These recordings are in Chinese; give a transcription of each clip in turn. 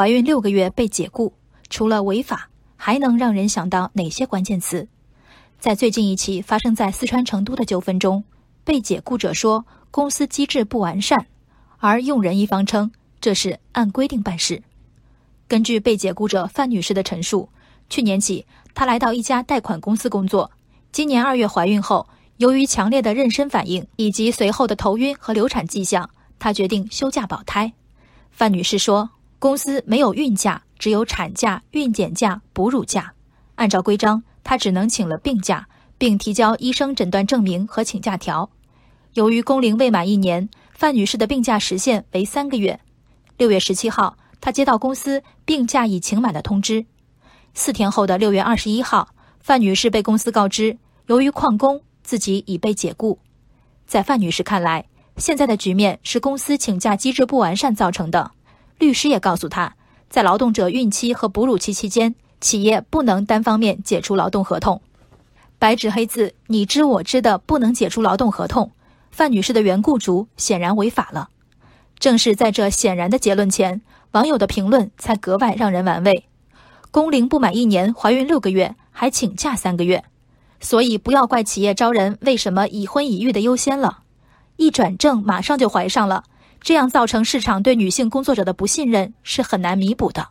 怀孕六个月被解雇，除了违法，还能让人想到哪些关键词？在最近一起发生在四川成都的纠纷中，被解雇者说公司机制不完善，而用人一方称这是按规定办事。根据被解雇者范女士的陈述，去年起她来到一家贷款公司工作，今年二月怀孕后，由于强烈的妊娠反应以及随后的头晕和流产迹象，她决定休假保胎。范女士说，公司没有孕假，只有产假、孕检假、哺乳假，按照规章。她只能请了病假，并提交医生诊断证明和请假条。由于工龄未满一年，范女士的病假时限为三个月。六月十七号，她接到公司病假已请满的通知。四天后的六月二十一号，范女士被公司告知，由于旷工，自己已被解雇。在范女士看来，现在的局面是公司请假机制不完善造成的。律师也告诉她，在劳动者孕期和哺乳期期间。企业不能单方面解除劳动合同，白纸黑字，你知我知的不能解除劳动合同。范女士的原雇主显然违法了。正是在这显然的结论前，网友的评论才格外让人玩味。工龄不满一年，怀孕六个月，还请假三个月，所以不要怪企业招人为什么已婚已育的优先了，一转正马上就怀上了，这样造成市场对女性工作者的不信任是很难弥补的。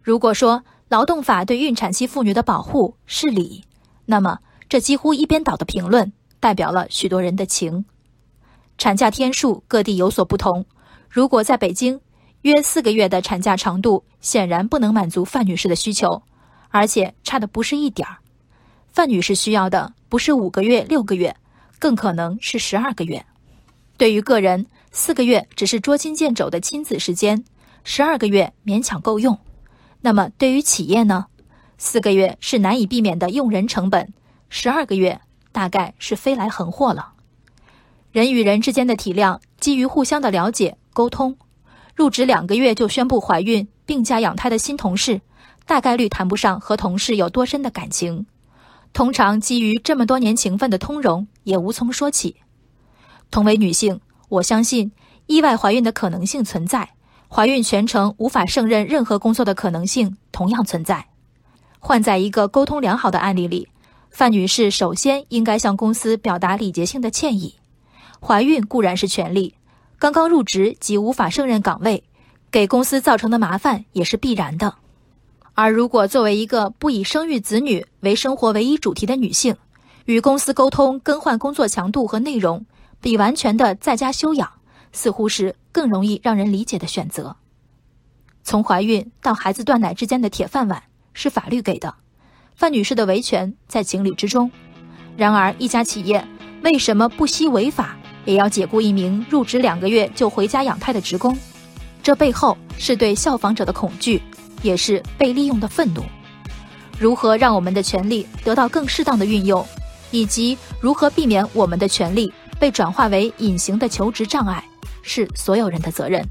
如果说，劳动法对孕产期妇女的保护是理，那么这几乎一边倒的评论代表了许多人的情。产假天数各地有所不同，如果在北京，约四个月的产假长度显然不能满足范女士的需求，而且差的不是一点儿。范女士需要的不是五个月、六个月，更可能是十二个月。对于个人，四个月只是捉襟见肘的亲子时间，十二个月勉强够用。那么对于企业呢，四个月是难以避免的用人成本，十二个月大概是飞来横祸了。人与人之间的体谅基于互相的了解沟通，入职两个月就宣布怀孕病假养胎的新同事，大概率谈不上和同事有多深的感情。通常基于这么多年情分的通融也无从说起。同为女性，我相信意外怀孕的可能性存在。怀孕全程无法胜任任何工作的可能性同样存在。换在一个沟通良好的案例里，范女士首先应该向公司表达礼节性的歉意。怀孕固然是权利，刚刚入职即无法胜任岗位，给公司造成的麻烦也是必然的。而如果作为一个不以生育子女为生活唯一主题的女性，与公司沟通更换工作强度和内容，比完全的在家休养。似乎是更容易让人理解的选择。从怀孕到孩子断奶之间的铁饭碗是法律给的，范女士的维权在情理之中。然而，一家企业为什么不惜违法也要解雇一名入职两个月就回家养胎的职工？这背后是对效仿者的恐惧，也是被利用的愤怒。如何让我们的权利得到更适当的运用，以及如何避免我们的权利被转化为隐形的求职障碍？是所有人的责任。